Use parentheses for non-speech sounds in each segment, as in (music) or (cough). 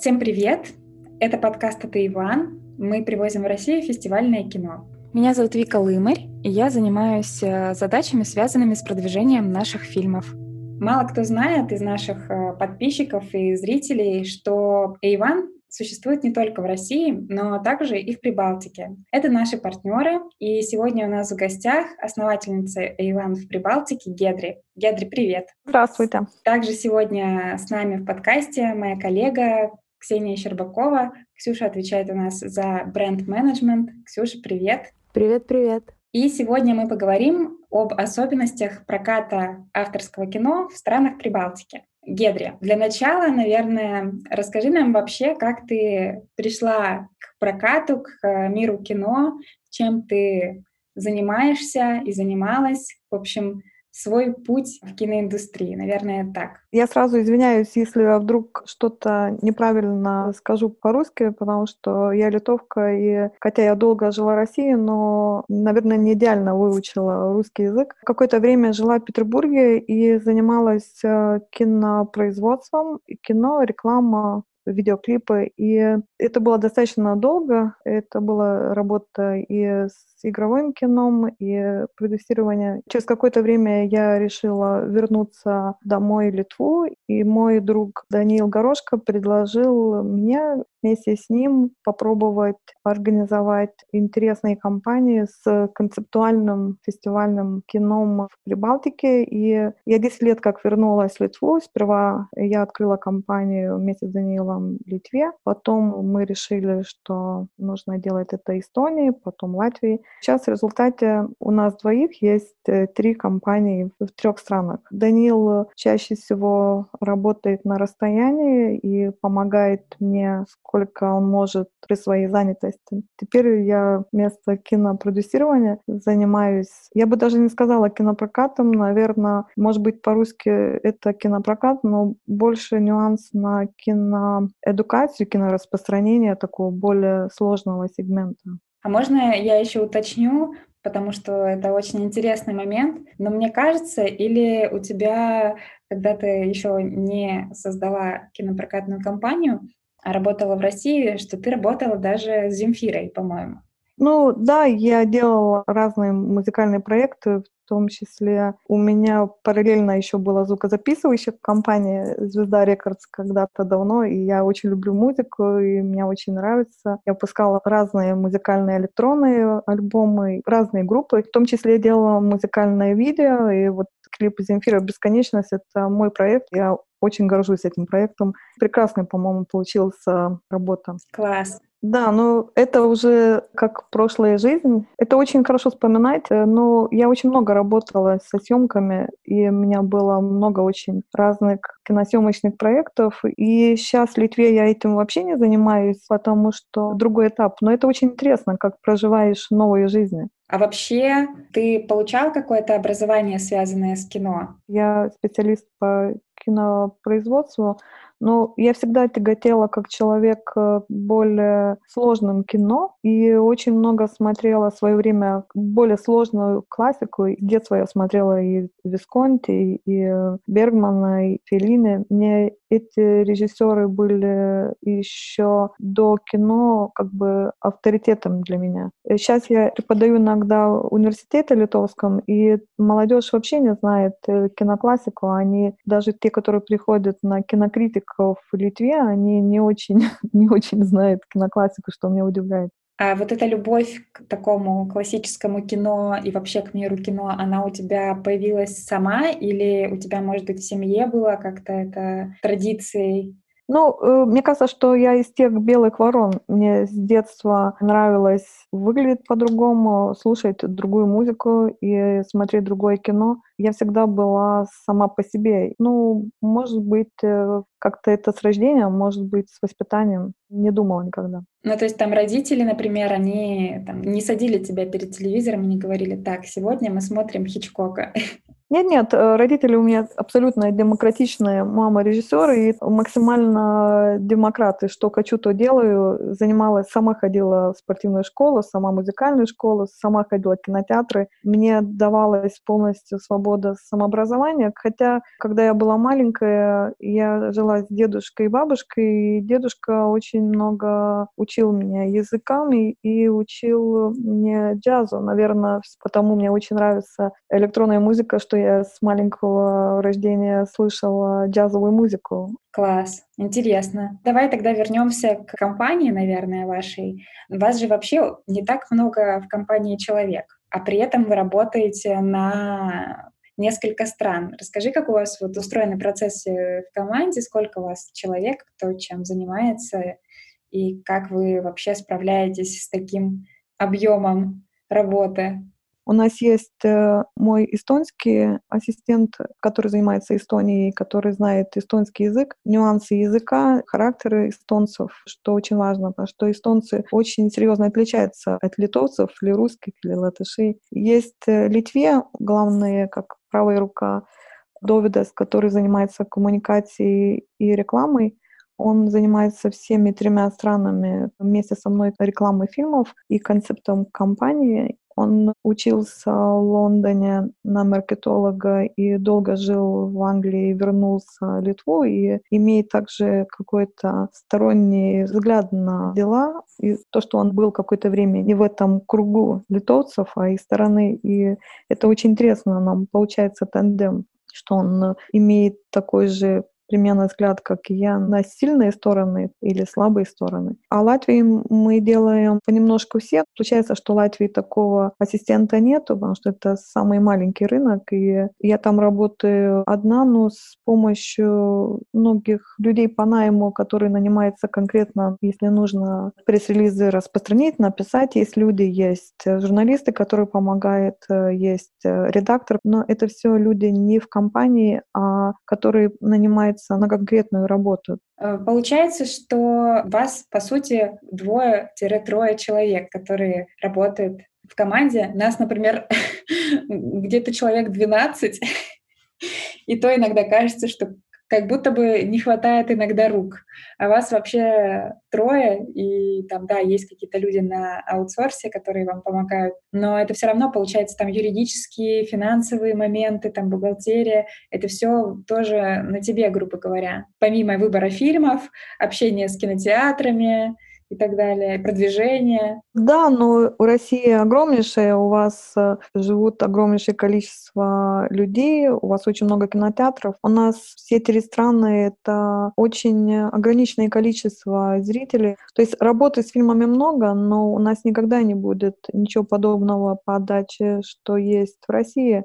Всем привет! Это подкаст «Это Иван». Мы привозим в Россию фестивальное кино. Меня зовут Вика Лымарь, и я занимаюсь э, задачами, связанными с продвижением наших фильмов. Мало кто знает из наших э, подписчиков и зрителей, что Иван существует не только в России, но также и в Прибалтике. Это наши партнеры, и сегодня у нас в гостях основательница Эйлан в Прибалтике Гедри. Гедри, привет! Здравствуйте! Также сегодня с нами в подкасте моя коллега Ксения Щербакова. Ксюша отвечает у нас за бренд-менеджмент. Ксюша, привет! Привет-привет! И сегодня мы поговорим об особенностях проката авторского кино в странах Прибалтики. Гедри, для начала, наверное, расскажи нам вообще, как ты пришла к прокату, к миру кино, чем ты занимаешься и занималась. В общем, свой путь в киноиндустрии, наверное, так. Я сразу извиняюсь, если я вдруг что-то неправильно скажу по-русски, потому что я литовка, и хотя я долго жила в России, но, наверное, не идеально выучила русский язык. Какое-то время жила в Петербурге и занималась э, кинопроизводством, кино, реклама, видеоклипы. И это было достаточно долго. Это была работа и с игровым кином, и продюсирование. Через какое-то время я решила вернуться домой в Литву, и мой друг Даниил Горошко предложил мне вместе с ним попробовать организовать интересные кампании с концептуальным фестивальным кином в Прибалтике. И я 10 лет как вернулась в Литву. Сперва я открыла компанию вместе с Даниилом в Литве. Потом мы решили, что нужно делать это Эстонии, потом Латвии. Сейчас в результате у нас двоих есть э, три компании в трех странах. Даниил чаще всего работает на расстоянии и помогает мне, сколько он может при своей занятости. Теперь я вместо кинопродюсирования занимаюсь, я бы даже не сказала кинопрокатом, наверное, может быть, по-русски это кинопрокат, но больше нюанс на киноэдукацию, кинораспространение такого более сложного сегмента. А можно я еще уточню, потому что это очень интересный момент, но мне кажется, или у тебя, когда ты еще не создала кинопрокатную компанию, а работала в России, что ты работала даже с Земфирой, по-моему. Ну да, я делала разные музыкальные проекты, в том числе у меня параллельно еще была звукозаписывающая компания «Звезда Рекордс» когда-то давно, и я очень люблю музыку, и мне очень нравится. Я выпускала разные музыкальные электронные альбомы, разные группы, в том числе я делала музыкальное видео, и вот клип «Земфира. Бесконечность» — это мой проект. Я очень горжусь этим проектом. Прекрасный, по-моему, получился работа. Класс. Да, но это уже как прошлая жизнь. Это очень хорошо вспоминать, э, но я очень много работала со съемками, и у меня было много очень разных киносъемочных проектов. И сейчас в Литве я этим вообще не занимаюсь, потому что другой этап. Но это очень интересно, как проживаешь новую жизнь. А вообще ты получал какое-то образование, связанное с кино? Я специалист по кинопроизводству, но я всегда тяготела как человек э, более сложным кино и очень много смотрела в свое время более сложную классику. С детства я смотрела и Висконти, и Бергмана, и Феллини. Мне эти режиссеры были еще до кино как бы авторитетом для меня. Сейчас я преподаю иногда в университете литовском, и молодежь вообще не знает э, киноклассику. Они, даже те, которые приходят на кинокритиков в Литве, они не очень, (laughs) не очень знают киноклассику, что меня удивляет. А вот эта любовь к такому классическому кино и вообще к миру кино, она у тебя появилась сама или у тебя, может быть, в семье было как-то это традицией? Ну, э, мне кажется, что я из тех белых ворон. Мне с детства нравилось выглядеть по-другому, слушать другую музыку и смотреть другое кино. Я всегда была сама по себе. Ну, может быть, э, как-то это с рождения, может быть, с воспитанием. Не думала никогда. Ну, то есть там родители, например, они там, не садили тебя перед телевизором и не говорили, так, сегодня мы смотрим Хичкока. (laughs) Нет-нет, э, родители у меня абсолютно демократичные, мама режиссер и максимально демократы, что хочу, то делаю. Занималась, сама ходила в спортивную школу, сама музыкальную школу, сама ходила в кинотеатры. Мне давалась полностью свобода свобода самообразования. Хотя, когда я была маленькая, я жила с дедушкой и бабушкой, и дедушка очень много учил меня языкам и, и учил мне джазу. Наверное, потому мне очень нравится электронная музыка, что я с маленького рождения слышала джазовую музыку. Класс, интересно. Давай тогда вернемся к компании, наверное, вашей. Вас же вообще не так много в компании человек, а при этом вы работаете на несколько стран. Расскажи, как у вас вот устроены процессы в команде, сколько у вас человек, кто чем занимается, и как вы вообще справляетесь с таким объемом работы? У нас есть э, мой эстонский ассистент, который занимается Эстонией, который знает эстонский язык, нюансы языка, характеры эстонцев, что очень важно, потому что эстонцы очень серьезно отличаются от литовцев или русских, или латышей. Есть э, Литве, главные, как правая рука, Довидас, который занимается коммуникацией и рекламой, он занимается всеми тремя странами вместе со мной рекламой фильмов и концептом компании. Он учился в Лондоне на маркетолога и долго жил в Англии, вернулся в Литву и имеет также какой-то сторонний взгляд на дела. И то, что он был какое-то время не в этом кругу литовцев, а из стороны. И это очень интересно. Нам получается тандем что он имеет такой же примерно взгляд, как и я, на сильные стороны или слабые стороны. А Латвии мы делаем понемножку все. Получается, что Латвии такого ассистента нету, потому что это самый маленький рынок, и я там работаю одна, но с помощью многих людей по найму, которые нанимаются конкретно, если нужно пресс-релизы распространить, написать. Есть люди, есть журналисты, которые помогают, есть редактор, но это все люди не в компании, а которые нанимают нанимается на конкретную работу. Э, получается, что вас, по сути, двое-трое человек, которые работают в команде. Нас, например, (laughs) где-то человек 12, (laughs) и то иногда кажется, что как будто бы не хватает иногда рук. А вас вообще трое, и там, да, есть какие-то люди на аутсорсе, которые вам помогают, но это все равно получается там юридические, финансовые моменты, там бухгалтерия, это все тоже на тебе, грубо говоря. Помимо выбора фильмов, общения с кинотеатрами, и так далее, продвижение. Да, но у России огромнейшая, у вас э, живут огромнейшее количество людей, у вас очень много кинотеатров. У нас все три страны — это очень ограниченное количество зрителей. То есть работы с фильмами много, но у нас никогда не будет ничего подобного по отдаче, что есть в России,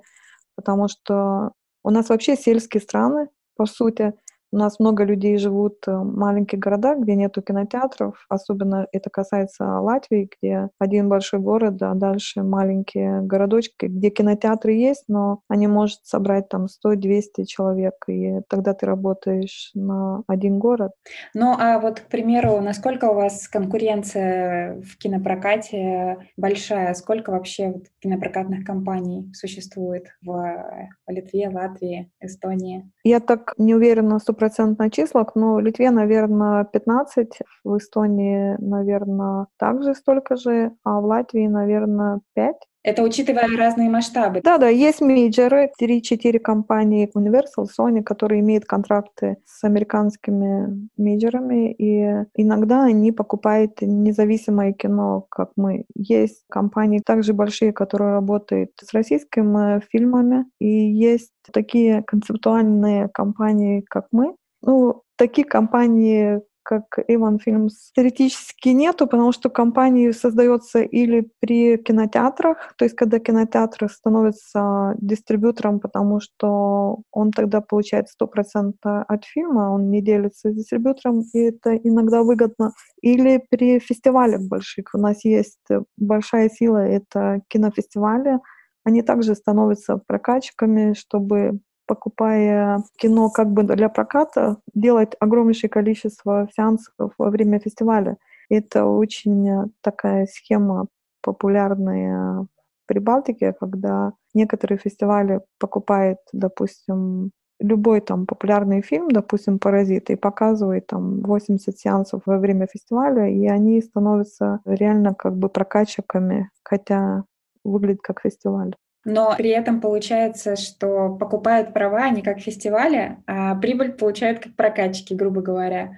потому что у нас вообще сельские страны, по сути, у нас много людей живут э, в маленьких городах, где нету кинотеатров. Особенно это касается Латвии, где один большой город, а дальше маленькие городочки, где кинотеатры есть, но они могут собрать там 100-200 человек, и тогда ты работаешь на один город. Ну, а вот, к примеру, насколько у вас конкуренция в кинопрокате большая? Сколько вообще кинопрокатных компаний существует в Литве, Латвии, Эстонии? Я так не уверена, стопроцентно числах, но в Литве, наверное, 15, в Эстонии, наверное, также столько же, а в Латвии, наверное, 5. Это учитывая разные масштабы. Да, да, есть мейджеры, 3-4 компании Universal, Sony, которые имеют контракты с американскими мейджерами, и иногда они покупают независимое кино, как мы. Есть компании также большие, которые работают с российскими фильмами, и есть такие концептуальные компании, как мы. Ну, такие компании, как Иван Фильмс, теоретически нету, потому что компания создается или при кинотеатрах, то есть когда кинотеатр становится дистрибьютором, потому что он тогда получает 100% от фильма, он не делится с дистрибьютором, и это иногда выгодно. Или при фестивалях больших. У нас есть большая сила, это кинофестивали, они также становятся прокачками, чтобы покупая кино как бы для проката, делать огромнейшее количество сеансов во время фестиваля. Это очень такая схема популярная в Прибалтике, когда некоторые фестивали покупают, допустим, любой там популярный фильм, допустим, «Паразит», и показывает там 80 сеансов во время фестиваля, и они становятся реально как бы прокачиками, хотя выглядит как фестиваль. Но при этом получается, что покупают права не как фестивали, а прибыль получают как прокатчики, грубо говоря.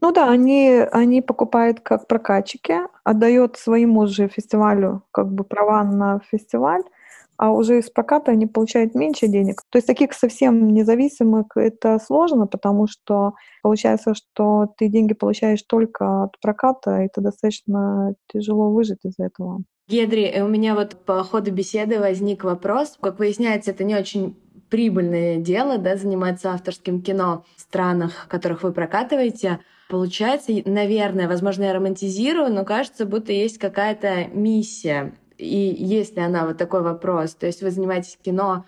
Ну да, они, они покупают как прокатчики, отдают своему же фестивалю как бы права на фестиваль, а уже из проката они получают меньше денег. То есть таких совсем независимых это сложно, потому что получается, что ты деньги получаешь только от проката, и это достаточно тяжело выжить из этого. Гедри, э, у меня вот по ходу беседы возник вопрос. Как выясняется, это не очень прибыльное дело, да, заниматься авторским кино в странах, которых вы прокатываете. Получается, наверное, возможно, я романтизирую, но кажется, будто есть какая-то миссия. И есть ли она вот такой вопрос? То есть вы занимаетесь кино,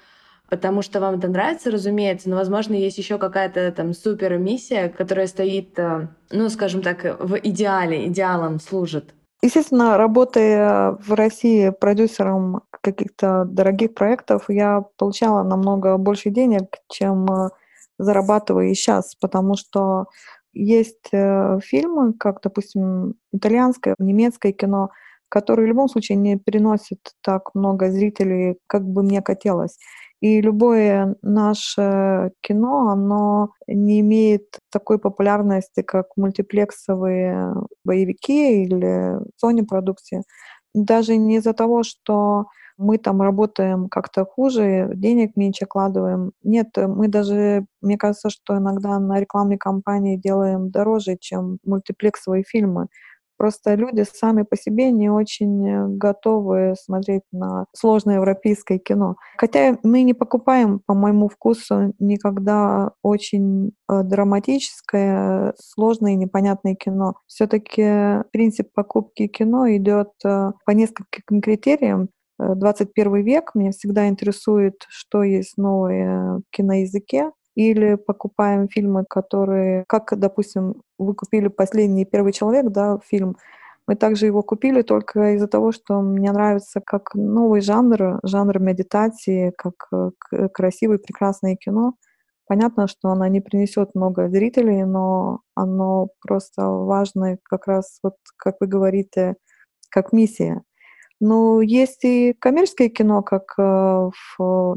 потому что вам это нравится, разумеется, но, возможно, есть еще какая-то там супер миссия, которая стоит, э, ну, скажем так, в идеале, идеалом служит. Естественно, работая в России продюсером каких-то дорогих проектов, я получала намного больше денег, чем э, зарабатываю и сейчас, потому что есть э, фильмы, как, допустим, итальянское, немецкое кино, которые в любом случае не переносят так много зрителей, как бы мне хотелось. И любое наше кино, оно не имеет такой популярности, как мультиплексовые боевики или Sony продукции. Даже не из-за того, что мы там работаем как-то хуже, денег меньше вкладываем. Нет, мы даже, мне кажется, что иногда на рекламной кампании делаем дороже, чем мультиплексовые фильмы. Просто люди сами по себе не очень э, готовы смотреть на сложное европейское кино. Хотя мы не покупаем, по моему вкусу, никогда очень э, драматическое, сложное и непонятное кино. Все-таки принцип покупки кино идет э, по нескольким критериям. 21 век, меня всегда интересует, что есть новое в киноязыке, или покупаем фильмы, которые, как, допустим, вы купили «Последний первый человек», да, фильм, мы также его купили только из-за того, что мне нравится как новый жанр, жанр медитации, как э, красивое, прекрасное кино. Понятно, что она не принесет много зрителей, но оно просто важно как раз, вот как вы говорите, как миссия. Ну, есть и коммерческое кино, как, э,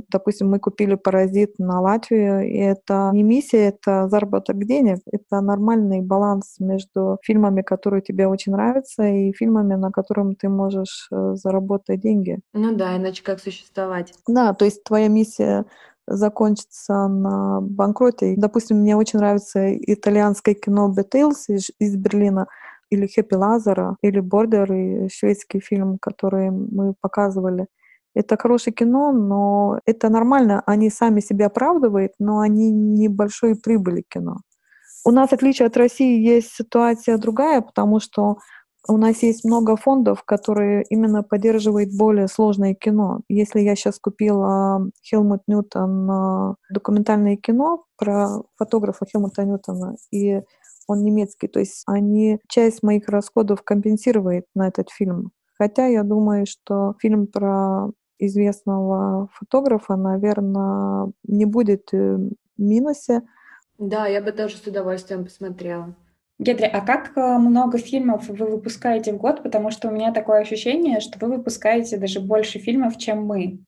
допустим, мы купили «Паразит» на Латвию, и это не миссия, это заработок денег. Это нормальный баланс между фильмами, которые тебе очень нравятся, и фильмами, на котором ты можешь э, заработать деньги. Ну да, иначе как существовать? Да, то есть твоя миссия закончится на банкроте. Допустим, мне очень нравится итальянское кино «Бетейлс» из, из Берлина — или Хэппи Лазара, или Бордер, и шведский фильм, который мы показывали. Это хорошее кино, но это нормально. Они сами себя оправдывают, но они небольшой прибыли кино. У нас, в отличие от России, есть ситуация другая, потому что у нас есть много фондов, которые именно поддерживают более сложное кино. Если я сейчас купила Хелмут Ньютон документальное кино про фотографа Хелмута Ньютона, и он немецкий, то есть они часть моих расходов компенсируют на этот фильм. Хотя я думаю, что фильм про известного фотографа, наверное, не будет э, в минусе. Да, я бы тоже с удовольствием посмотрела. Гедри, а как э, много фильмов вы выпускаете в год? Потому что у меня такое ощущение, что вы выпускаете даже больше фильмов, чем мы.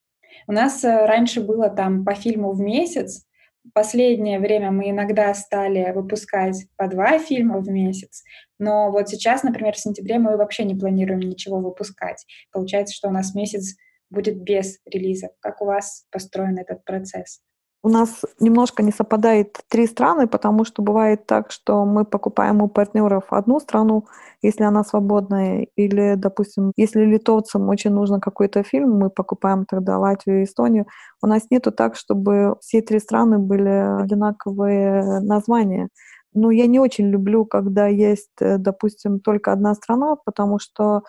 У нас э, раньше было там по фильму в месяц, последнее время мы иногда стали выпускать по два фильма в месяц, но вот сейчас, например, в сентябре мы вообще не планируем ничего выпускать. Получается, что у нас месяц будет без релизов. Как у вас построен этот процесс? У нас немножко не совпадает три страны, потому что бывает так, что мы покупаем у партнеров одну страну, если она свободная, или, допустим, если литовцам очень нужно какой-то фильм, мы покупаем тогда Латвию и Эстонию. У нас нету так, чтобы все три страны были одинаковые названия. Но я не очень люблю, когда есть, э, допустим, только одна страна, потому что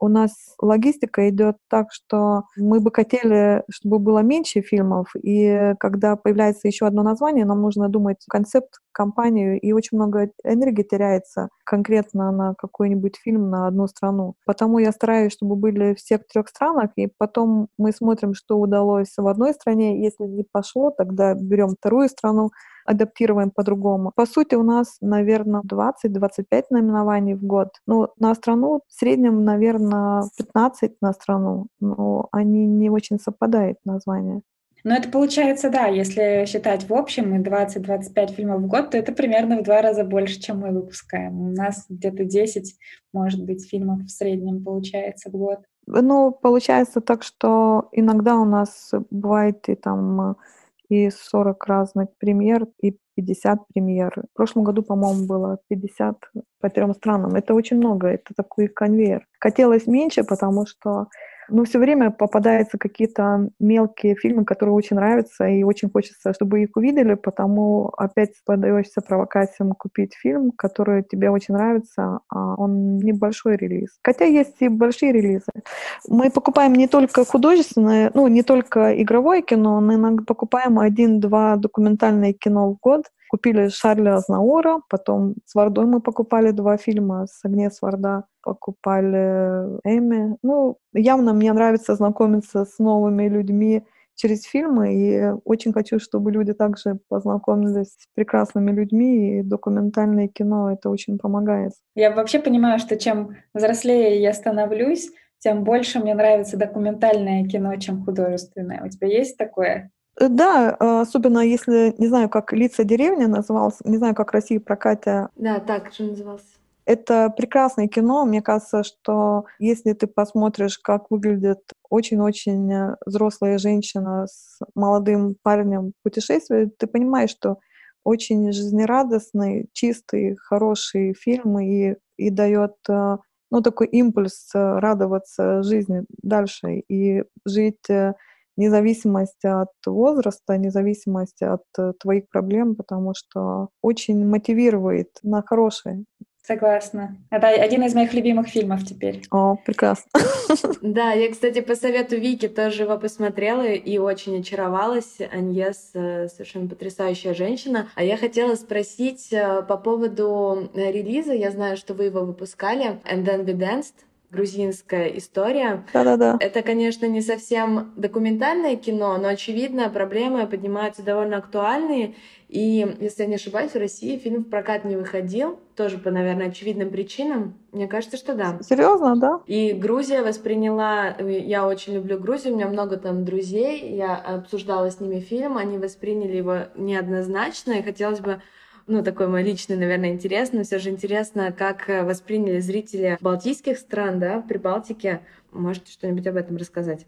у нас логистика идет так, что мы бы хотели, чтобы было меньше фильмов, и когда появляется еще одно название, нам нужно думать концепт, компанию, и очень много энергии теряется, конкретно на какой-нибудь фильм на одну страну. Потому я стараюсь, чтобы были все в трех странах, и потом мы смотрим, что удалось в одной стране. Если не пошло, тогда берем вторую страну, адаптируем по-другому. По сути, у нас, наверное, 20-25 номинований в год. Ну, на страну в среднем, наверное, 15 на страну, но они не очень совпадают названия. Но это получается, да, если считать в общем и 20-25 фильмов в год, то это примерно в два раза больше, чем мы выпускаем. У нас где-то 10, может быть, фильмов в среднем получается в год. Ну, получается так, что иногда у нас бывает и там и 40 разных премьер, и 50 премьер. В прошлом году, по-моему, было 50 по трем странам. Это очень много, это такой конвейер. Хотелось меньше, потому что но все время попадаются какие-то мелкие фильмы, которые очень нравятся, и очень хочется, чтобы их увидели, потому опять подаешься провокациям купить фильм, который тебе очень нравится, а он небольшой релиз. Хотя есть и большие релизы. Мы покупаем не только художественное, ну, не только игровое кино, мы иногда покупаем один-два документальные кино в год, Купили Шарля Азнаура, потом с Вардой мы покупали два фильма, с Агнес Варда покупали Эми. Ну, явно мне нравится знакомиться с новыми людьми через фильмы, и очень хочу, чтобы люди также познакомились с прекрасными людьми, и документальное кино это очень помогает. Я вообще понимаю, что чем взрослее я становлюсь, тем больше мне нравится документальное кино, чем художественное. У тебя есть такое? Э, да, а, особенно если, не знаю, как «Лица деревни» назывался, не знаю, как Россия прокатя. Да, так же назывался. Это прекрасное кино. Мне кажется, что если ты посмотришь, как выглядит очень-очень э, взрослая женщина с молодым парнем в путешествии, ты понимаешь, что очень жизнерадостный, чистый, хороший фильм и, и дает э, ну, такой импульс радоваться жизни дальше и жить независимость от возраста, независимость от э, твоих проблем, потому что очень мотивирует на хорошее. Согласна. Это один из моих любимых фильмов теперь. О, прекрасно. (laughs) Да, я, кстати, по совету Вики тоже его посмотрела и очень очаровалась. Аньес э, совершенно потрясающая женщина. А я хотела спросить э, по поводу релиза. Я знаю, что вы его выпускали. And Then We Danced грузинская история. Да-да-да. Это, конечно, не совсем документальное кино, но, очевидно, проблемы поднимаются довольно актуальные. И, если я не ошибаюсь, в России фильм в прокат не выходил, тоже по, наверное, очевидным причинам. Мне кажется, что да. Серьезно, да? И Грузия восприняла... Я очень люблю Грузию, у меня много там друзей, я обсуждала с ними фильм, они восприняли его неоднозначно, и хотелось бы ну, такой мой личный, наверное, интерес, но все же интересно, как э, восприняли зрители балтийских стран, да, при Балтике. Можете что-нибудь об этом рассказать?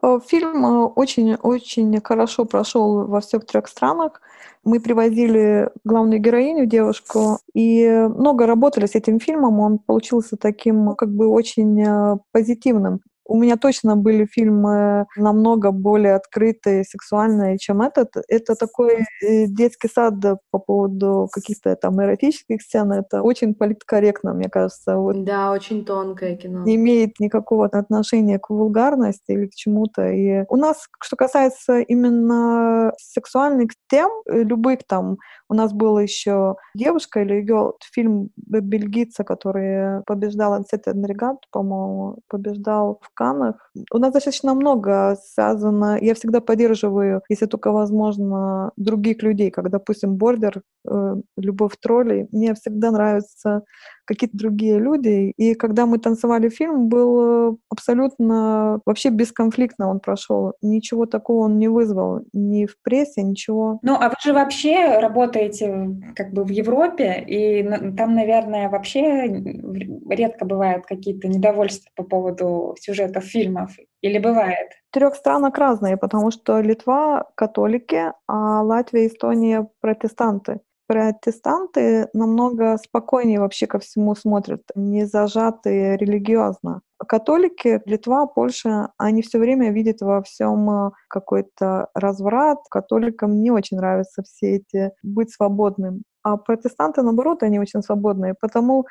Э, фильм очень-очень э, хорошо прошел во всех трех странах. Мы привозили главную героиню, девушку, и много работали с этим фильмом. Он получился таким как бы очень позитивным. У меня точно были фильмы намного более открытые, сексуальные, чем этот. Это такой э, детский сад по поводу каких-то там эротических сцен. Это очень политкорректно, мне кажется. Вот. Да, очень тонкое кино. Не имеет никакого отношения к вульгарности или к чему-то. И у нас, что касается именно сексуальных тем, э, любых там, у нас была еще девушка или ее фильм бельгийца, который побеждал Ансет Энригат, по-моему, побеждал в Канах. У нас достаточно много связано. Я всегда поддерживаю, если только возможно, других людей, как, допустим, Бордер, э, Любовь троллей. Мне всегда нравятся какие-то другие люди. И когда мы танцевали фильм, был э, абсолютно вообще бесконфликтно он прошел. Ничего такого он не вызвал ни в прессе, ничего. Ну, а вы же вообще работаете как бы в Европе, и там, наверное, вообще редко бывают какие-то недовольства по поводу сюжетов фильмов. Или бывает? В трех странах разные, потому что Литва католики, а Латвия и Эстония протестанты протестанты намного спокойнее вообще ко всему смотрят, не зажатые религиозно. Католики, Литва, Польша, они все время видят во всем э, какой-то разврат. Католикам не очень нравятся все эти быть свободным. А протестанты, наоборот, они очень свободные. Потому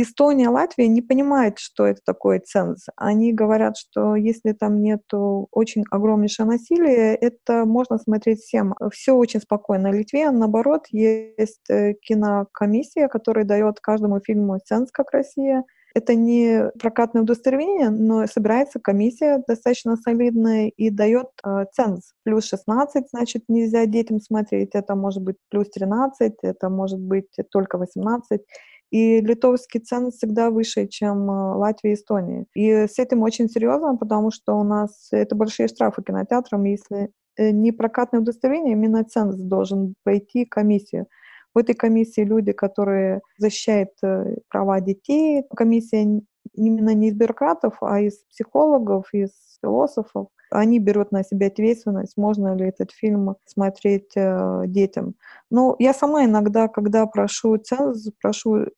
Эстония, Латвия не понимают, что это такое ценз. Они говорят, что если там нет очень огромнейшего насилия, это можно смотреть всем. Все очень спокойно. Литве, наоборот, есть э, кинокомиссия, которая дает каждому фильму ценз, как Россия. Это не прокатное удостоверение, но собирается комиссия достаточно солидная и дает э, ценз. Плюс 16, значит, нельзя детям смотреть. Это может быть плюс 13, это может быть только 18. И литовский цен всегда выше, чем э, Латвия и Эстония. И с этим очень серьезно, потому что у нас это большие штрафы кинотеатрам, если э, не прокатное удостоверение, именно ценз должен пройти комиссию. В этой комиссии люди, которые защищают э, права детей. Комиссия именно не из бюрократов, а из психологов, из философов. Они берут на себя ответственность, можно ли этот фильм смотреть э, детям. Но я сама иногда, когда прошу ценз, прошу э,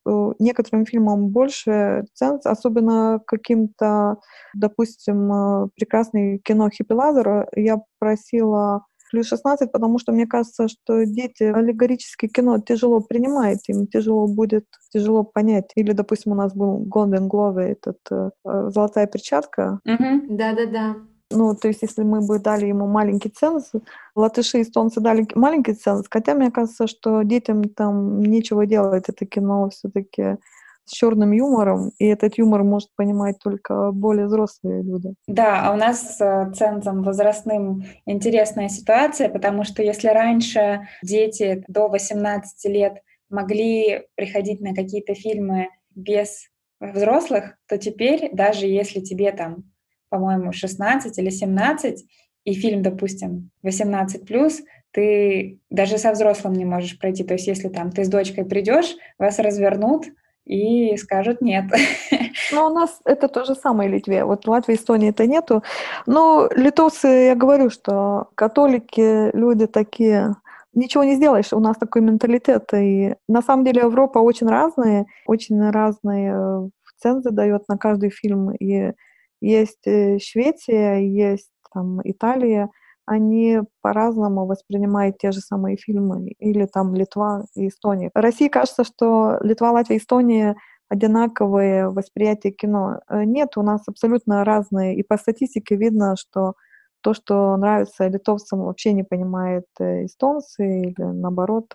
некоторым фильмам больше ценз, особенно каким-то, допустим, э, прекрасный кино Хиппи Лазера, я просила плюс 16, потому что мне кажется, что дети аллегорическое кино тяжело принимают, им тяжело будет, тяжело понять. Или, допустим, у нас был Golden Globe, этот э, «Золотая перчатка». Да-да-да. Ну, то есть, если мы бы дали ему маленький ценз, латыши и эстонцы дали маленький ценз, хотя мне кажется, что детям там нечего делать, это кино все-таки с черным юмором, и этот юмор может понимать только более взрослые люди. Да, а у нас с цензом возрастным интересная ситуация, потому что если раньше дети до 18 лет могли приходить на какие-то фильмы без взрослых, то теперь, даже если тебе там, по-моему, 16 или 17, и фильм, допустим, 18 плюс, ты даже со взрослым не можешь пройти. То есть, если там ты с дочкой придешь, вас развернут, и скажут нет. (laughs) Но у нас это то же самое в Литве. Вот в Латвии, Эстонии это нету. Но литовцы, я говорю, что католики, люди такие, ничего не сделаешь, у нас такой менталитет. И на самом деле Европа очень разная, очень разные э, цензы дает на каждый фильм. И есть э, Швеция, есть там Италия, они по-разному воспринимают те же самые фильмы, или там Литва и Эстония. России кажется, что Литва, Латвия, Эстония одинаковые восприятия кино. Э, нет, у нас абсолютно разные. И по статистике видно, что то, что нравится литовцам, вообще не понимает э, эстонцы или наоборот.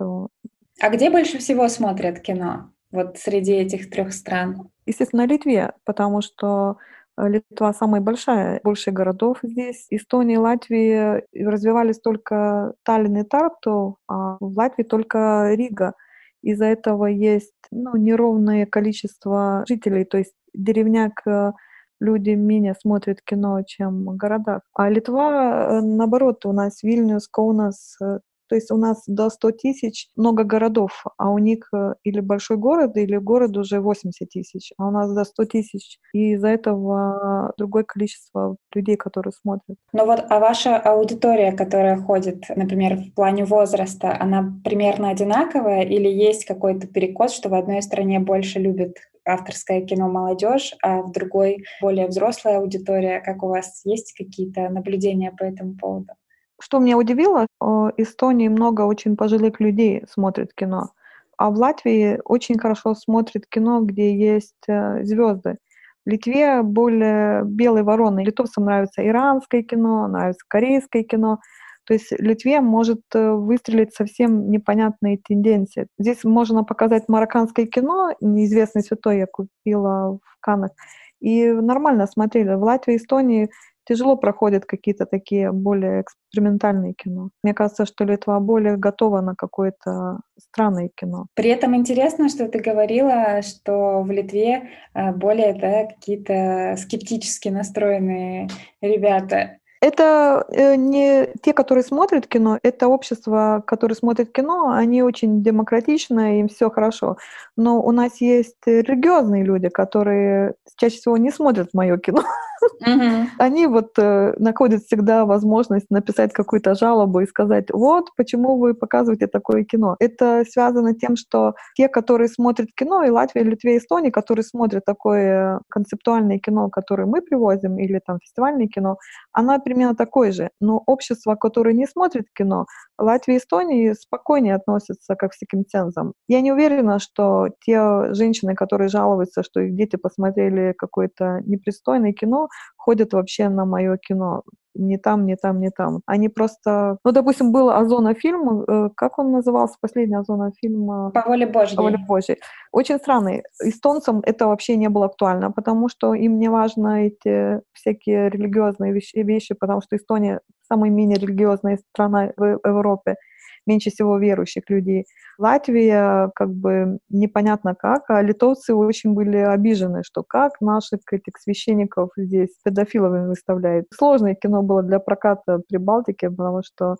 А где больше всего смотрят кино? Вот среди этих трех стран? Естественно, Литве, потому что Литва самая большая, больше городов здесь. Эстония Латвия развивались только Таллин и Тарту, а в Латвии только Рига. Из-за этого есть ну, неровное количество жителей, то есть деревняк э, люди менее смотрят кино, чем в городах. А Литва, э, наоборот, у нас Вильнюс, Каунас, то есть у нас до 100 тысяч много городов, а у них э, или большой город, или город уже 80 тысяч, а у нас до 100 тысяч. И из-за этого другое количество людей, которые смотрят. Ну вот, а ваша аудитория, которая ходит, например, в плане возраста, она примерно одинаковая или есть какой-то перекос, что в одной стране больше любят авторское кино молодежь, а в другой более взрослая аудитория. Как у вас есть какие-то наблюдения по этому поводу? Что меня удивило, в Эстонии много очень пожилых людей смотрят кино, а в Латвии очень хорошо смотрят кино, где есть э, звезды. В Литве более белые вороны. Литовцам нравится иранское кино, нравится корейское кино. То есть Литве может э, выстрелить совсем непонятные тенденции. Здесь можно показать марокканское кино, неизвестный святой я купила в Канах, и нормально смотрели. В Латвии, Эстонии тяжело проходят какие-то такие более экспериментальные кино. Мне кажется, что Литва более готова на какое-то странное кино. При этом интересно, что ты говорила, что в Литве э, более да, какие-то скептически настроенные ребята. Это э, не те, которые смотрят кино, это общество, которое смотрит кино, они очень демократичны, им все хорошо. Но у нас есть религиозные люди, которые чаще всего не смотрят мое кино. (laughs) Они вот э, находят всегда возможность написать какую-то жалобу и сказать, вот, почему вы показываете такое кино. Это связано тем, что те, которые смотрят кино, и Латвия, Литве, Эстония, которые смотрят такое концептуальное кино, которое мы привозим, или там фестивальное кино, оно примерно такое же. Но общество, которое не смотрит кино, Латвия и Эстония спокойнее относятся к всяким цензам. Я не уверена, что те женщины, которые жалуются, что их дети посмотрели какое-то непристойное кино, ходят вообще на мое кино. Не там, не там, не там. Они просто... Ну, допустим, был Озона фильм, э, как он назывался, последний Озона фильм? По воле Божьей. По воле Божьей. Очень странный. Эстонцам это вообще не было актуально, потому что им не важно эти всякие религиозные вещи, вещи потому что Эстония самая менее религиозная страна в Европе меньше всего верующих людей. Латвия как бы непонятно как, а литовцы очень были обижены, что как наших этих священников здесь педофиловыми выставляют. Сложное кино было для проката при Балтике, потому что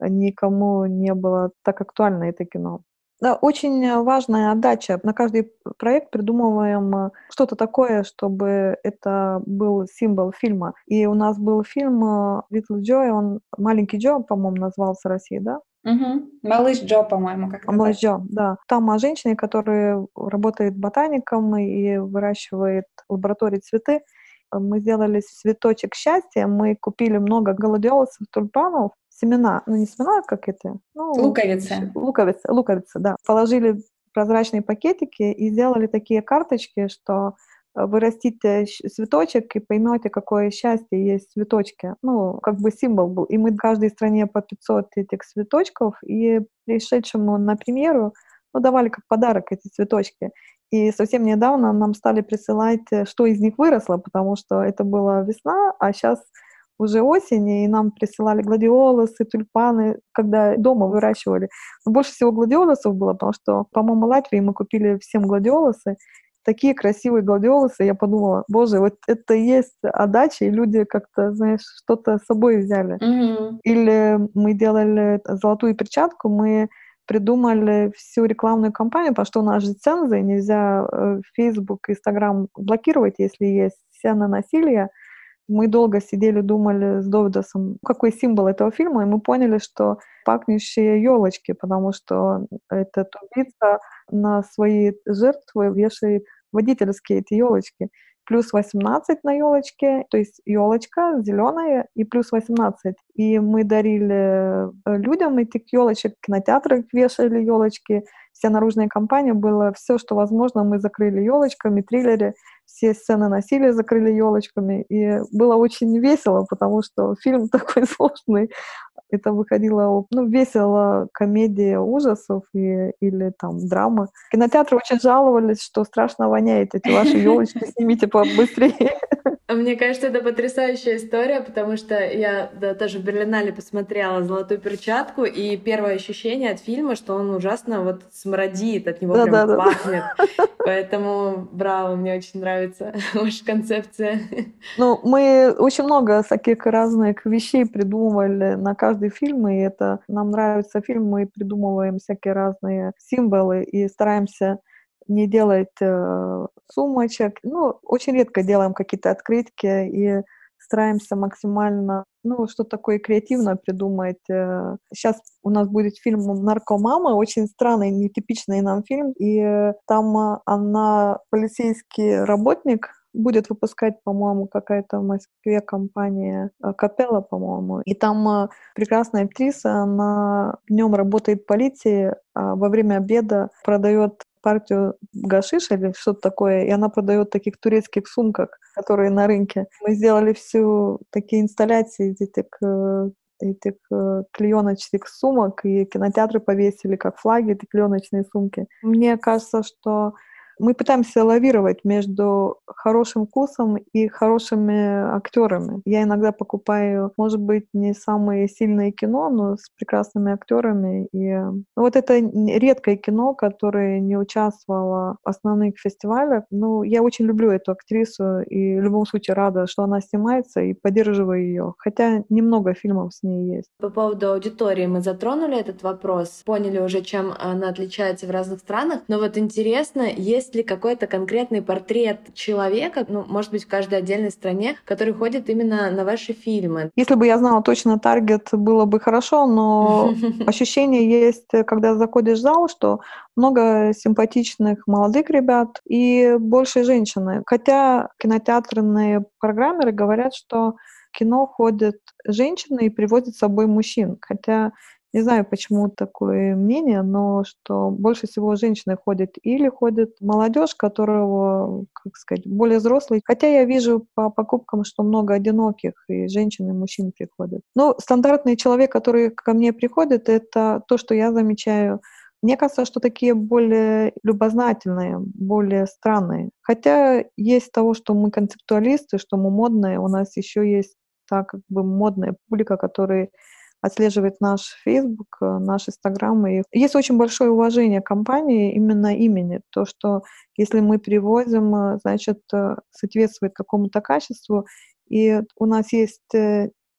никому не было так актуально это кино. Да, очень важная отдача. На каждый проект придумываем что-то такое, чтобы это был символ фильма. И у нас был фильм Little Joy, он «Маленький Джо», по-моему, назывался в России, да? Угу. Малыш Джо, по-моему, как Малыш Джо, да. Там о женщине, которая работает ботаником и выращивает в лаборатории цветы. Мы сделали цветочек счастья, мы купили много гладиолусов, тюльпанов, семена, ну не семена, как это? Ну, луковицы. Луковицы, луковицы, да. Положили прозрачные пакетики и сделали такие карточки, что вы растите цветочек и поймете, какое счастье есть в цветочке. Ну, как бы символ был. И мы в каждой стране по 500 этих цветочков, и пришедшему на премьеру ну, давали как подарок эти цветочки. И совсем недавно нам стали присылать, э, что из них выросло, потому что это была весна, а сейчас уже осень, и нам присылали гладиолусы, тюльпаны, когда дома выращивали. Но больше всего гладиолусов было, потому что, по-моему, Латвии мы купили всем гладиолусы, такие красивые гладиолусы, я подумала, боже, вот это и есть отдача, и люди как-то, знаешь, что-то с собой взяли. Mm-hmm. Или мы делали золотую перчатку, мы придумали всю рекламную кампанию, потому что у нас же цензы, нельзя э, Facebook, Instagram блокировать, если есть сцена насилия. Мы долго сидели, думали с Довидосом, какой символ этого фильма, и мы поняли, что пахнущие елочки, потому что этот убийца на свои жертвы вешает водительские эти елочки. Плюс 18 на елочке, то есть елочка зеленая и плюс 18. И мы дарили э, людям этих елочек, кинотеатры вешали елочки, вся наружная компания была все, что возможно, мы закрыли елочками, триллеры, все сцены насилия закрыли елочками. И было очень весело, потому что (laughs) фильм такой сложный, это выходило, ну, весело, комедия ужасов и, или там драма. Кинотеатры очень жаловались, что страшно воняет эти ваши (laughs) елочки, снимите побыстрее. Мне кажется, это потрясающая история, потому что я да, тоже в Берлинале посмотрела «Золотую перчатку», и первое ощущение от фильма, что он ужасно вот смрадит, от него да, прям да, пахнет. Да. Поэтому браво, мне очень нравится (laughs) ваша концепция. Ну, мы очень много всяких разных вещей придумывали на каждый фильм, и это нам нравится фильм, мы придумываем всякие разные символы и стараемся не делать э, сумочек. Ну, очень редко делаем какие-то открытки и стараемся максимально, ну, что такое креативно придумать. Сейчас э. у нас будет фильм «Наркомама», очень странный, нетипичный нам фильм, и там она полицейский работник, будет выпускать, по-моему, какая-то в Москве компания э, Капелла, по-моему. И там э, прекрасная актриса, она днем работает в полиции, а во время обеда продает партию гашиша или что-то такое, и она продает таких турецких сумках, которые на рынке. Мы сделали всю такие инсталляции этих э, клееночных сумок, и кинотеатры повесили как флаги эти клееночные сумки. Мне кажется, что мы пытаемся лавировать между хорошим вкусом и хорошими актерами. Я иногда покупаю, может быть, не самые сильные кино, но с прекрасными актерами. И ну, вот это редкое кино, которое не участвовало в основных фестивалях. Ну, я очень люблю эту актрису и в любом случае рада, что она снимается и поддерживаю ее. Хотя немного фильмов с ней есть. По поводу аудитории мы затронули этот вопрос, поняли уже, чем она отличается в разных странах. Но вот интересно, есть есть ли какой-то конкретный портрет человека, ну, может быть, в каждой отдельной стране, который ходит именно на ваши фильмы? Если бы я знала точно таргет, было бы хорошо, но (laughs) ощущение есть, когда заходишь в зал, что много симпатичных молодых ребят и больше женщины. Хотя кинотеатрные программеры говорят, что кино ходят женщины и приводят с собой мужчин. Хотя не знаю, почему такое мнение, но что больше всего женщины ходят или ходит молодежь, которого, как сказать, более взрослый. Хотя я вижу по покупкам, что много одиноких и женщин, и мужчин приходят. Но стандартный человек, который ко мне приходит, это то, что я замечаю. Мне кажется, что такие более любознательные, более странные. Хотя есть того, что мы концептуалисты, что мы модные, у нас еще есть так как бы модная публика, которые отслеживает наш Facebook, э, наш Instagram. И есть очень большое уважение компании именно имени. То, что если мы привозим, э, значит, э, соответствует какому-то качеству. И у нас есть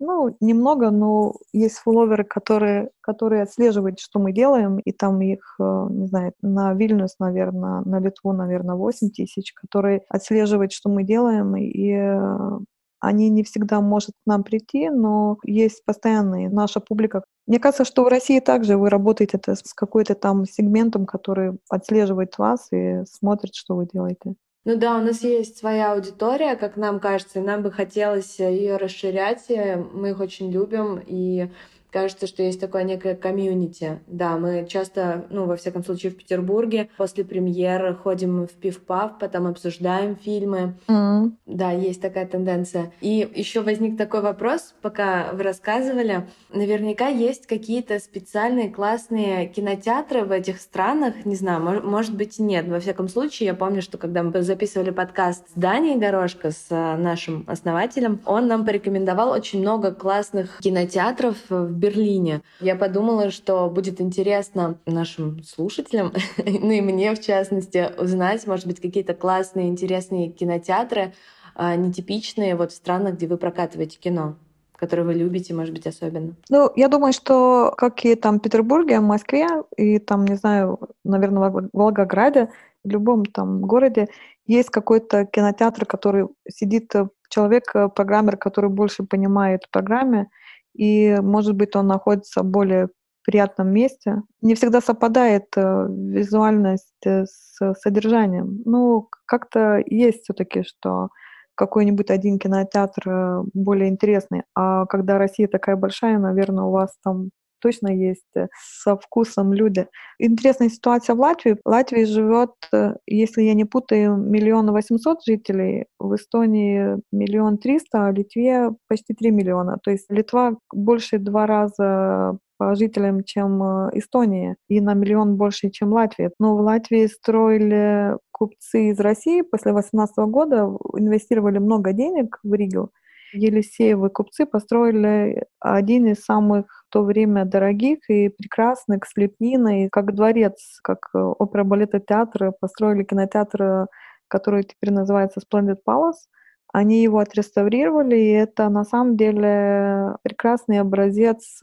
ну, немного, но есть фолловеры, которые, которые отслеживают, что мы делаем, и там их, не знаю, на Вильнюс, наверное, на Литву, наверное, 8 тысяч, которые отслеживают, что мы делаем, и они не всегда может к нам прийти, но есть постоянные наша публика. Мне кажется, что в России также вы работаете это с какой-то там сегментом, который отслеживает вас и смотрит, что вы делаете. Ну да, у нас есть своя аудитория, как нам кажется, и нам бы хотелось ее расширять. Мы их очень любим, и кажется, что есть такое некое комьюнити. Да, мы часто, ну, во всяком случае, в Петербурге после премьеры ходим в пив-пав, потом обсуждаем фильмы. Mm-hmm. Да, есть такая тенденция. И еще возник такой вопрос, пока вы рассказывали. Наверняка есть какие-то специальные классные кинотеатры в этих странах. Не знаю, может, быть, нет. Во всяком случае, я помню, что когда мы записывали подкаст с Данией Дорожко, с э, нашим основателем, он нам порекомендовал очень много классных кинотеатров в Берлине. Я подумала, что будет интересно нашим слушателям, (laughs) ну и мне в частности, узнать, может быть, какие-то классные, интересные кинотеатры, а, нетипичные вот в странах, где вы прокатываете кино которые вы любите, может быть, особенно? Ну, я думаю, что как и там в Петербурге, в Москве и там, не знаю, наверное, в Волгограде, в любом там городе есть какой-то кинотеатр, который сидит э, человек, э, программер, который больше понимает программе, и, может быть, он находится в более приятном месте. Не всегда совпадает э, визуальность э, с содержанием. Ну, как-то есть все-таки, что какой-нибудь один кинотеатр э, более интересный. А когда Россия такая большая, наверное, у вас там точно есть э, со вкусом люди. Интересная ситуация в Латвии. В Латвии живет, э, если я не путаю, миллион восемьсот жителей, в Эстонии миллион триста, а в Литве почти три миллиона. То есть Литва больше два раза по жителям, чем э, Эстония, и на миллион больше, чем Латвия. Но в Латвии строили купцы из России после 2018 года, инвестировали много денег в Ригу, Елисеевы купцы построили один из самых в то время дорогих и прекрасных с лепниной, как дворец, как э, опера балета театра, построили кинотеатр, который теперь называется Splendid Palace. Они его отреставрировали, и это на самом деле прекрасный образец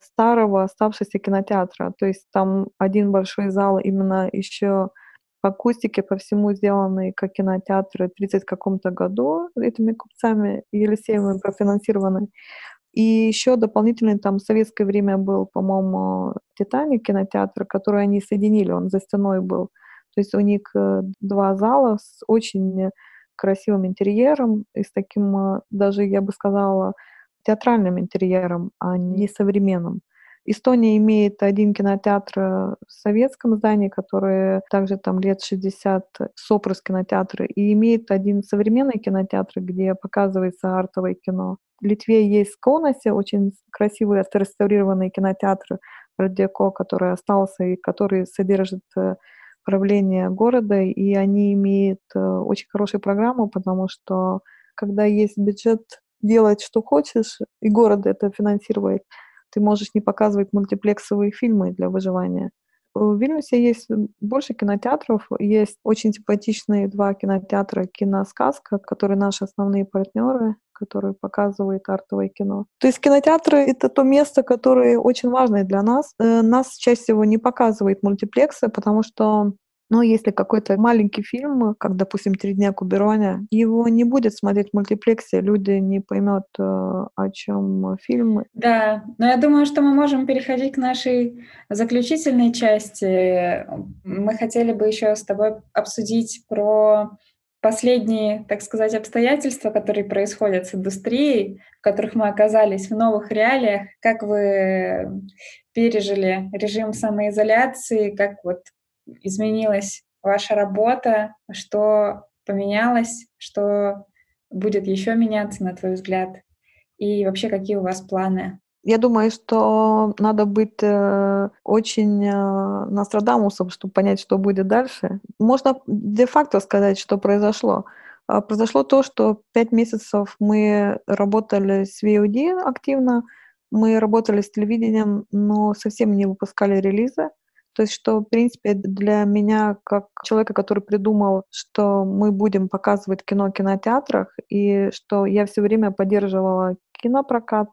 старого оставшегося кинотеатра. То есть там один большой зал именно еще акустике по всему сделанный как кинотеатры в 30 каком-то году этими купцами Елисеевыми профинансированы. И еще дополнительно там в советское время был, по-моему, «Титаник» кинотеатр, который они соединили, он за стеной был. То есть у них э, два зала с очень красивым интерьером и с таким э, даже, я бы сказала, театральным интерьером, а не современным. Эстония имеет один кинотеатр в советском здании, который также там лет 60, Сопрус кинотеатр, и имеет один современный кинотеатр, где показывается артовое кино. В Литве есть Каунасе очень красивый отреставрированный кинотеатр Радиоко, который остался и который содержит э, правление города, и они имеют э, очень хорошую программу, потому что когда есть бюджет делать, что хочешь, и город это финансирует, ты можешь не показывать мультиплексовые фильмы для выживания. В Вильнюсе есть больше кинотеатров, есть очень симпатичные два кинотеатра «Киносказка», которые наши основные партнеры, которые показывают артовое кино. То есть кинотеатры — это то место, которое очень важное для нас. Э, нас чаще всего не показывает мультиплексы, потому что Но если какой-то маленький фильм, как, допустим, «Три дня Кубероня», его не будет смотреть в мультиплексе, люди не поймут, э, о чем фильм. Да, но я думаю, что мы можем переходить к нашей заключительной части. Мы хотели бы еще с тобой обсудить про последние, так сказать, обстоятельства, которые происходят с индустрией, в которых мы оказались в новых реалиях, как вы пережили режим самоизоляции, как вот изменилась ваша работа, что поменялось, что будет еще меняться, на твой взгляд, и вообще какие у вас планы? Я думаю, что надо быть э, очень э, Нострадамусом, чтобы понять, что будет дальше. Можно де-факто сказать, что произошло. А произошло то, что пять месяцев мы работали с VOD активно, мы работали с телевидением, но совсем не выпускали релизы. То есть, что, в принципе, для меня, как человека, который придумал, что мы будем показывать кино в кинотеатрах, и что я все время поддерживала кинопрокат,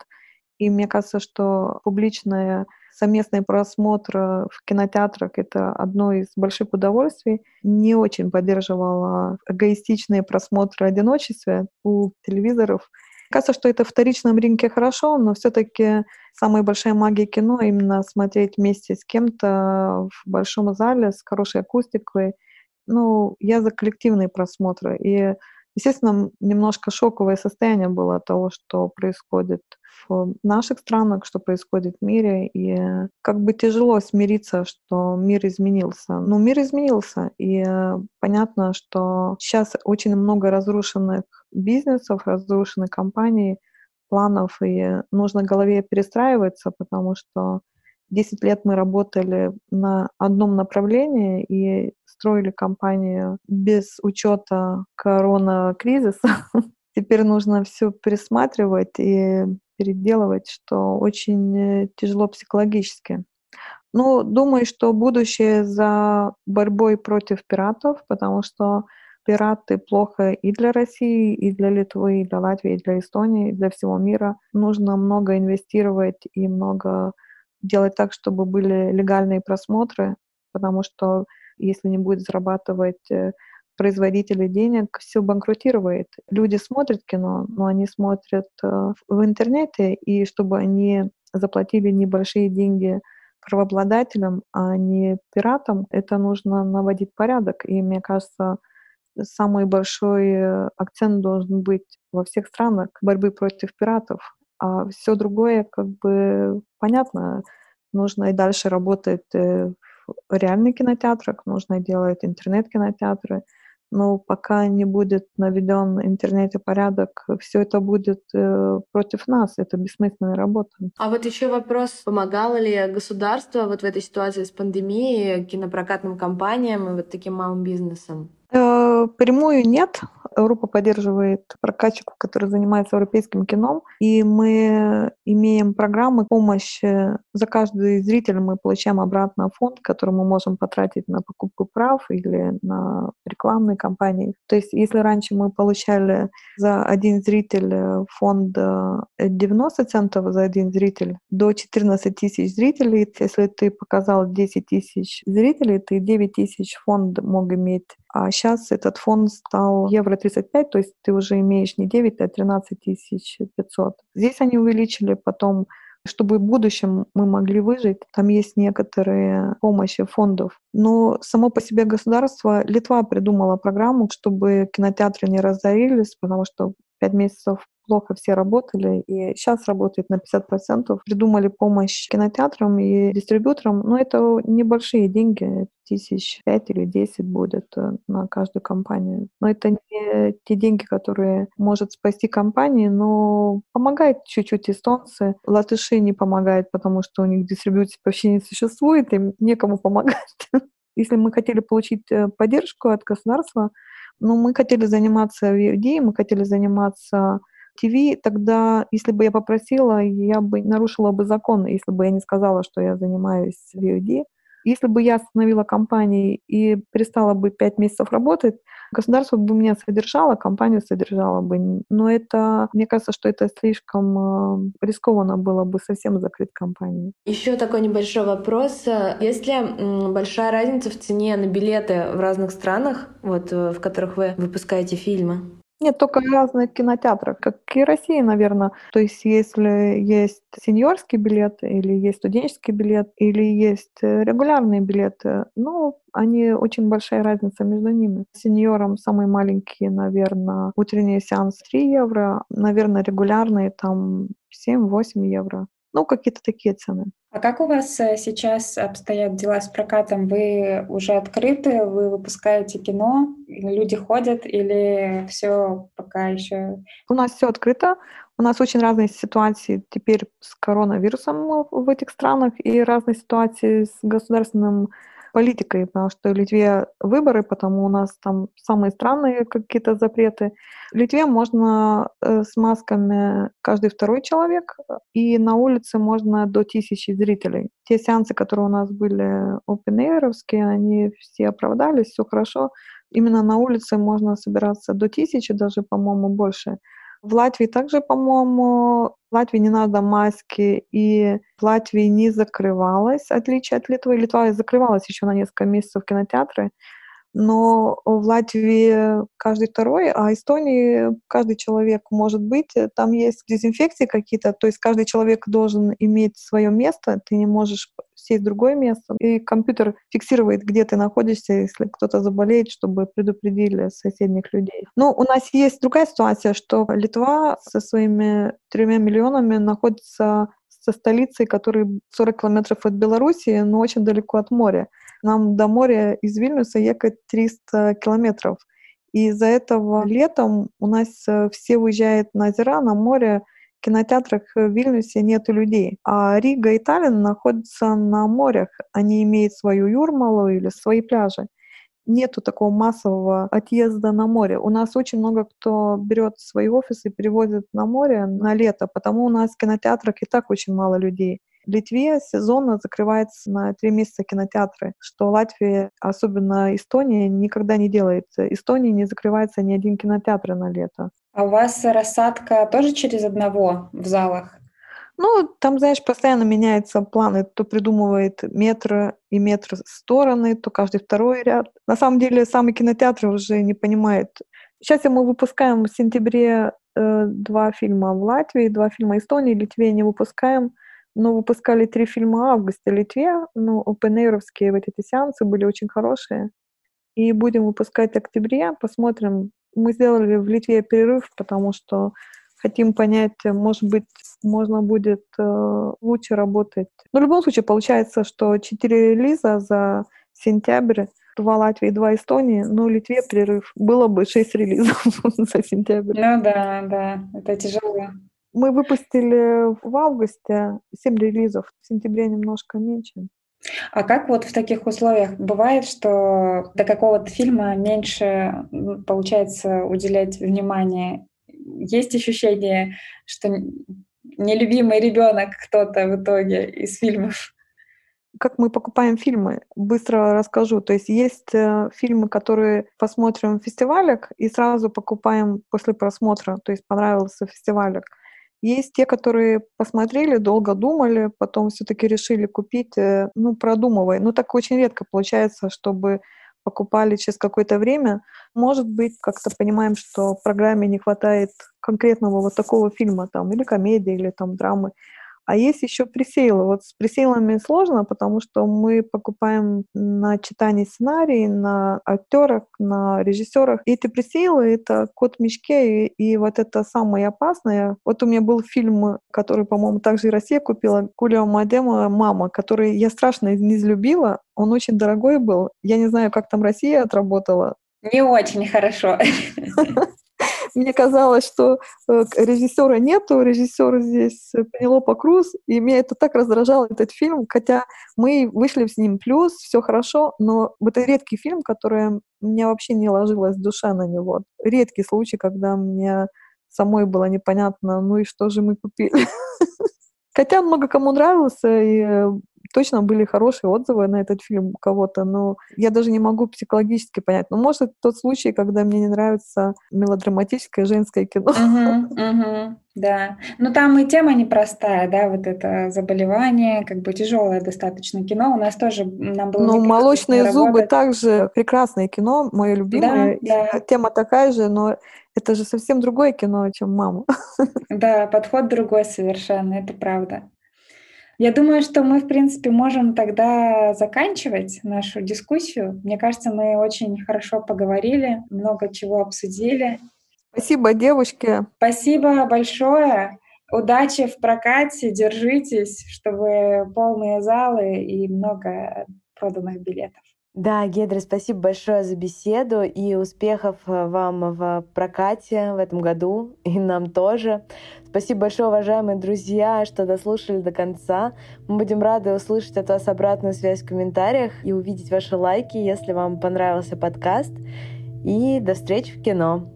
и мне кажется, что публичное совместный просмотр в кинотеатрах — это одно из больших удовольствий. Не очень поддерживала эгоистичные просмотры одиночества у телевизоров. Кажется, что это в вторичном рынке хорошо, но все-таки самая большая магия кино именно смотреть вместе с кем-то в большом зале с хорошей акустикой. Ну, я за коллективные просмотры. И Естественно, немножко шоковое состояние было от того, что происходит в наших странах, что происходит в мире, и как бы тяжело смириться, что мир изменился. Но мир изменился, и понятно, что сейчас очень много разрушенных бизнесов, разрушенных компаний, планов, и нужно голове перестраиваться, потому что 10 лет мы работали на одном направлении и строили компанию без учета корона-кризиса. (laughs) Теперь нужно все пересматривать и переделывать, что очень тяжело психологически. Ну, думаю, что будущее за борьбой против пиратов, потому что пираты плохо и для России, и для Литвы, и для Латвии, и для Эстонии, и для всего мира. Нужно много инвестировать и много делать так, чтобы были легальные просмотры, потому что если не будет зарабатывать э, производители денег, все банкротирует. Люди смотрят кино, но они смотрят э, в интернете, и чтобы они заплатили небольшие деньги правообладателям, а не пиратам, это нужно наводить порядок. И мне кажется, самый большой э, акцент должен быть во всех странах борьбы против пиратов. А все другое, как бы, понятно, нужно и дальше работать э, в реальных кинотеатрах, нужно делать интернет-кинотеатры, но пока не будет наведен в интернете порядок, все это будет э, против нас, это бессмысленная работа. А вот еще вопрос, помогало ли государство вот в этой ситуации с пандемией кинопрокатным компаниям и вот таким малым бизнесом? Э, прямую нет. Европа поддерживает прокатчиков, которые занимаются европейским кино, и мы имеем программы помощи. За каждый зритель мы получаем обратно фонд, который мы можем потратить на покупку прав или на рекламные кампании. То есть если раньше мы получали за один зритель фонд 90 центов за один зритель до 14 тысяч зрителей, если ты показал 10 тысяч зрителей, ты 9 тысяч фонд мог иметь а сейчас этот фонд стал евро 35, то есть ты уже имеешь не 9, а 13 500. Здесь они увеличили потом чтобы в будущем мы могли выжить, там есть некоторые помощи фондов. Но само по себе государство, Литва придумала программу, чтобы кинотеатры не разорились, потому что пять месяцев плохо все работали, и сейчас работает на 50%. Придумали помощь кинотеатрам и дистрибьюторам, но это небольшие деньги, тысяч пять или десять будет э, на каждую компанию. Но это не те деньги, которые может спасти компании, но помогает чуть-чуть эстонцы. Латыши не помогают, потому что у них дистрибьюции вообще не существует, им некому помогать. (laughs) Если мы хотели получить э, поддержку от государства, но ну, мы хотели заниматься VOD, мы хотели заниматься ТВ, тогда, если бы я попросила, я бы нарушила бы закон, если бы я не сказала, что я занимаюсь VOD. Если бы я остановила компании и перестала бы пять месяцев работать, государство бы меня содержало, компанию содержало бы. Но это, мне кажется, что это слишком э, рискованно было бы совсем закрыть компанию. Еще такой небольшой вопрос. Есть ли большая разница в цене на билеты в разных странах, вот, э, в которых вы выпускаете фильмы? Нет, только разных кинотеатрах, как и России, наверное. То есть если есть сеньорский билет, или есть студенческий билет, или есть э, регулярные билеты, ну, они очень большая разница между ними. Сеньорам самые маленькие, наверное, утренний сеанс 3 евро, наверное, регулярные там 7-8 евро. Ну, какие-то такие цены. А как у вас э, сейчас обстоят дела с прокатом? Вы уже открыты, вы выпускаете кино, люди ходят или все пока еще? У нас все открыто. У нас очень разные ситуации теперь с коронавирусом в этих странах и разные ситуации с государственным политикой, потому что в Литве выборы, потому у нас там самые странные какие-то запреты. В Литве можно э, с масками каждый второй человек, и на улице можно до тысячи зрителей. Те сеансы, которые у нас были open они все оправдались, все хорошо. Именно на улице можно собираться до тысячи, даже, по-моему, больше. В Латвии также, по-моему, в Латвии не надо маски, и в Латвии не закрывалась, отличие от Литвы. Литва закрывалась еще на несколько месяцев кинотеатры, но в Латвии каждый второй, а Эстонии каждый человек может быть. Там есть дезинфекции какие-то, то есть каждый человек должен иметь свое место, ты не можешь сесть в другое место. И компьютер фиксирует, где ты находишься, если кто-то заболеет, чтобы предупредили соседних людей. Но у нас есть другая ситуация, что Литва со своими тремя миллионами находится со столицей, которая 40 километров от Беларуси, но очень далеко от моря. Нам до моря из Вильнюса ехать 300 километров. И из-за этого летом у нас э, все уезжают на озера, на море, в кинотеатрах в Вильнюсе нет людей. А Рига и Таллин находятся на морях. Они имеют свою Юрмалу или свои пляжи. Нету такого массового отъезда на море. У нас очень много кто берет свои офисы и перевозит на море на лето, потому у нас в кинотеатрах и так очень мало людей. В Литве сезонно закрывается на три месяца кинотеатры, что Латвия, особенно Эстония, никогда не делает. Эстонии не закрывается ни один кинотеатр на лето. А у вас рассадка тоже через одного в залах? Ну, там, знаешь, постоянно меняются планы. То придумывает метр и метр стороны, то каждый второй ряд. На самом деле, самый кинотеатр уже не понимает. Сейчас мы выпускаем в сентябре э, два фильма в Латвии, два фильма Эстонии, Литве не выпускаем. Но выпускали три фильма в августе в Литве, ну, опенейровские вот эти сеансы были очень хорошие. И будем выпускать в октябре, посмотрим. Мы сделали в Литве перерыв, потому что хотим понять, может быть, можно будет э, лучше работать. Но в любом случае получается, что четыре релиза за сентябрь, два Латвии, два Эстонии, ну, Литве перерыв. Было бы шесть релизов (laughs) за сентябрь. Ну да, да, это тяжело. Мы выпустили в августе 7 релизов, в сентябре немножко меньше. А как вот в таких условиях бывает, что до какого-то фильма меньше получается уделять внимание? Есть ощущение, что нелюбимый ребенок кто-то в итоге из фильмов? Как мы покупаем фильмы? Быстро расскажу. То есть есть э, фильмы, которые посмотрим в фестивалях и сразу покупаем после просмотра. То есть понравился фестивалик. Есть те, которые посмотрели, долго думали, потом все-таки решили купить, э, ну, продумывая. Ну, так очень редко получается, чтобы покупали через какое-то время. Может быть, как-то понимаем, что программе не хватает конкретного вот такого фильма, там, или комедии, или там драмы. А есть еще пресейлы. Вот с пресейлами сложно, потому что мы покупаем на читании сценарий, на актерах, на режиссерах. И эти пресейлы — это кот в мешке, и, и вот это самое опасное. Вот у меня был фильм, который, по-моему, также и Россия купила, Кулио Мадема «Мама», который я страшно не излюбила. Он очень дорогой был. Я не знаю, как там Россия отработала. Не очень хорошо. (laughs) мне казалось, что э, режиссера нету, режиссер здесь Пенелопа Круз, и меня это так раздражало, этот фильм, хотя мы вышли с ним плюс, все хорошо, но это редкий фильм, который мне вообще не ложилась душа на него. Редкий случай, когда мне самой было непонятно, ну и что же мы купили. (laughs) Хотя много кому нравился, и э, точно были хорошие отзывы на этот фильм у кого-то, но я даже не могу психологически понять. Но может тот случай, когда мне не нравится мелодраматическое женское кино. Угу, угу, да. Но там и тема непростая, да, вот это заболевание, как бы тяжелое достаточно кино. У нас тоже нам было. Ну, молочные зубы также прекрасное кино, мое любимое. Да, да. Тема такая же, но это же совсем другое кино, чем мама. Да, подход другой совершенно, это правда. Я думаю, что мы, в принципе, можем тогда заканчивать нашу дискуссию. Мне кажется, мы очень хорошо поговорили, много чего обсудили. Спасибо, девушки. Спасибо большое. Удачи в прокате, держитесь, чтобы полные залы и много проданных билетов. Да, Гедра, спасибо большое за беседу и успехов э, вам в прокате в этом году (laughs) и нам тоже. Спасибо большое, уважаемые друзья, что дослушали до конца. Мы будем рады услышать от вас обратную связь в комментариях и увидеть ваши лайки, если вам понравился подкаст. И до встречи в кино.